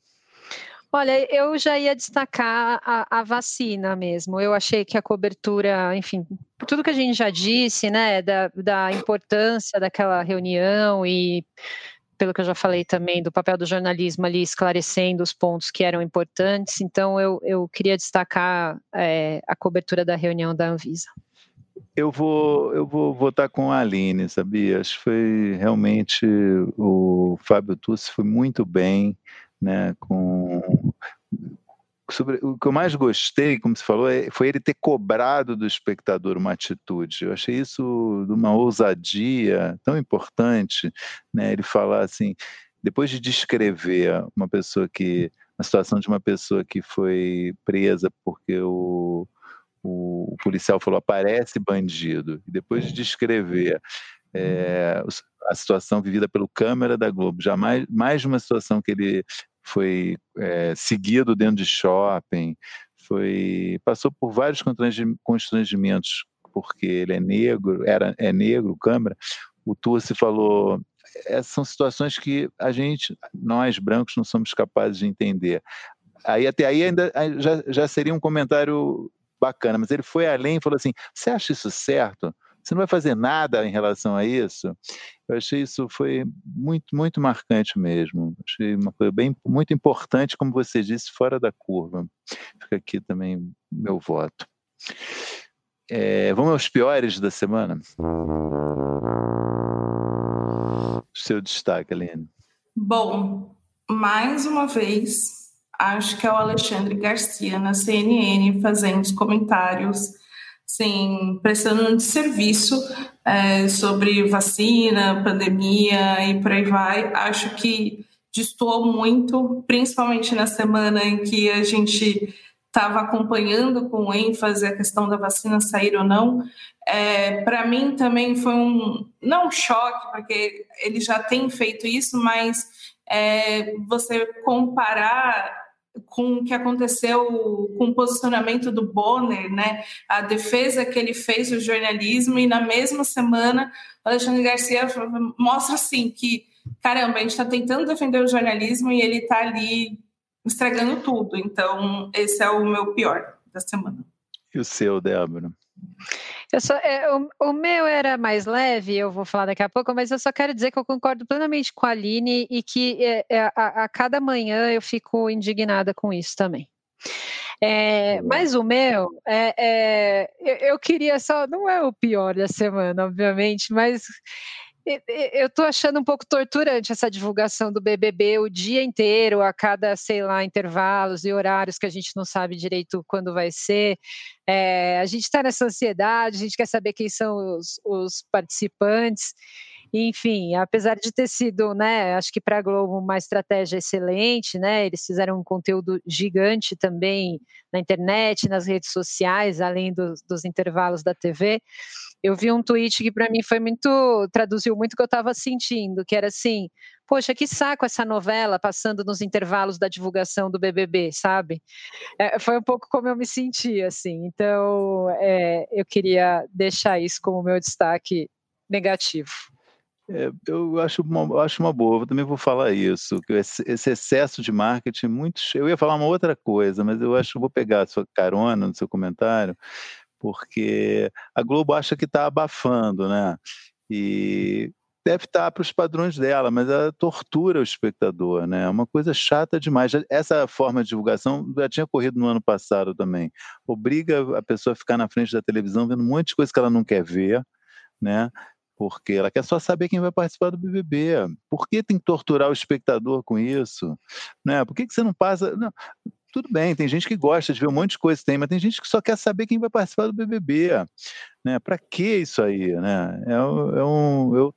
Olha, eu já ia destacar a, a, vacina mesmo. Eu achei que a cobertura, enfim, tudo que a gente já disse, né, da, da importância daquela reunião e pelo que eu já falei também do papel do jornalismo ali esclarecendo os pontos que eram importantes. Então, eu, eu queria destacar é, a cobertura da reunião da Anvisa. Eu vou, eu vou votar com a Aline, sabia? Acho que foi realmente o Fábio Tussi foi muito bem, né? Com sobre o que eu mais gostei, como você falou, é, foi ele ter cobrado do espectador uma atitude. Eu achei isso de uma ousadia tão importante, né? Ele falar assim, depois de descrever uma pessoa que a situação de uma pessoa que foi presa porque o o, policial falou aparece bandido, e depois de descrever é, a situação vivida pelo câmera da Globo, jamais mais uma situação que ele foi é, seguido dentro de shopping, foi passou por vários constrangimentos porque ele é negro, era é negro, câmera. O Turci falou essas são situações que a gente, nós brancos, não somos capazes de entender. Aí até aí ainda já, já seria um comentário bacana, mas ele foi além e falou assim: você acha isso certo? Você não vai fazer nada em relação a isso? Eu achei isso foi muito, muito marcante mesmo. Achei uma coisa bem, muito importante, como você disse, fora da curva. Fica aqui também meu voto. É, vamos aos piores da semana? Seu destaque, Aline. Bom, mais uma vez, acho que é o Alexandre Garcia na CNN fazendo os comentários, sim, prestando um serviço é, sobre vacina, pandemia e por aí vai. Acho que destoou muito, principalmente na semana em que a gente estava acompanhando com ênfase a questão da vacina sair ou não. É, Para mim também foi um, não um choque, porque ele já tem feito isso, mas é, você comparar com o que aconteceu com o posicionamento do Bonner, né? A defesa que ele fez do jornalismo e na mesma semana o Alexandre Garcia mostra assim que caramba, a gente está tentando defender o jornalismo e ele está ali estragando tudo. Então, esse é o meu pior da semana. E o seu, Débora? Só, é, o, o, meu era mais leve, eu vou falar daqui a pouco, mas eu só quero dizer que eu concordo plenamente com a Aline e que é, é, a, a, cada manhã eu fico indignada com isso também. É, mas o meu, é, é, eu, eu queria só, não é o pior da semana, obviamente, mas eu estou achando um pouco torturante essa divulgação do BBB o dia inteiro, a cada, sei lá, intervalos e horários que a gente não sabe direito quando vai ser. É, a gente está nessa ansiedade, a gente quer saber quem são os, os participantes. Enfim, apesar de ter sido, né, acho que para a Globo uma estratégia excelente, né? Eles fizeram um conteúdo gigante também na internet, nas redes sociais, além dos, dos intervalos da TV. Eu vi um tweet que para mim foi muito traduziu muito o que eu estava sentindo, que era assim: poxa, que saco essa novela passando nos intervalos da divulgação do BBB, sabe? É, foi um pouco como eu me senti, assim. Então, é, eu queria deixar isso como meu destaque negativo. É, eu acho uma, acho uma boa, eu também vou falar isso, que esse, esse excesso de marketing, muito, eu ia falar uma outra coisa, mas eu acho que vou pegar a sua carona no seu comentário, porque a Globo acha que está abafando, né? E deve estar para os padrões dela, mas ela tortura o espectador, né? É uma coisa chata demais. Essa forma de divulgação já tinha ocorrido no ano passado também. Obriga a pessoa a ficar na frente da televisão vendo um monte de coisa que ela não quer ver, né? Porque ela quer só saber quem vai participar do BBB. Por que tem que torturar o espectador com isso? Né? Por que, que você não passa. Não, tudo bem, tem gente que gosta de ver um monte de coisa tem, mas tem gente que só quer saber quem vai participar do BBB, né? Para que isso aí, né? É, é um, eu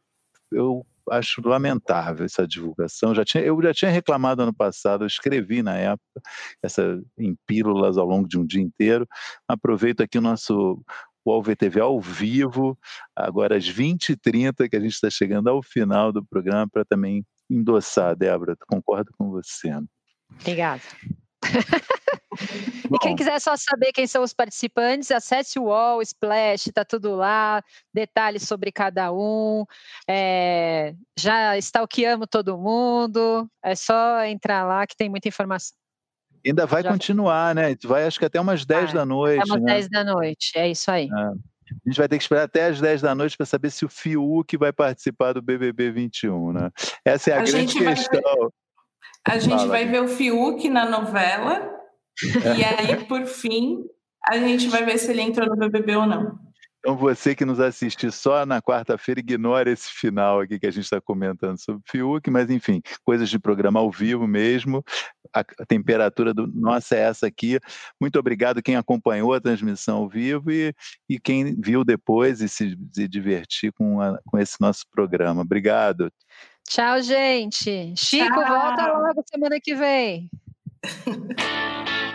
eu acho lamentável essa divulgação. Já tinha, eu já tinha reclamado ano passado, eu escrevi na época, essa em pílulas ao longo de um dia inteiro. Aproveito aqui o nosso o AlvTV ao vivo, agora às 20h30, que a gente está chegando ao final do programa, para também endossar, Débora, concordo com você. Obrigada. e quem quiser só saber quem são os participantes, acesse o UOL, Splash, tá tudo lá, detalhes sobre cada um. É, já stalkeamos todo mundo, é só entrar lá que tem muita informação. Ainda vai já continuar, né? Vai acho que até umas 10 da noite. Até umas né? 10 da noite, é isso aí. É. A gente vai ter que esperar até as 10 da noite para saber se o Fiuk vai participar do BBB 21, né? Essa é a, a grande questão. Vai... A gente Fala, vai ver o Fiuk na novela. e aí, por fim, a gente vai ver se ele entrou no BBB ou não. Então, você que nos assistiu só na quarta-feira, ignora esse final aqui que a gente está comentando sobre o Fiuk, mas enfim, coisas de programa ao vivo mesmo. A, a temperatura do nossa é essa aqui. Muito obrigado quem acompanhou a transmissão ao vivo e, e quem viu depois e se, se divertir com, a, com esse nosso programa. Obrigado. Tchau, gente. Chico, Tchau. volta logo semana que vem.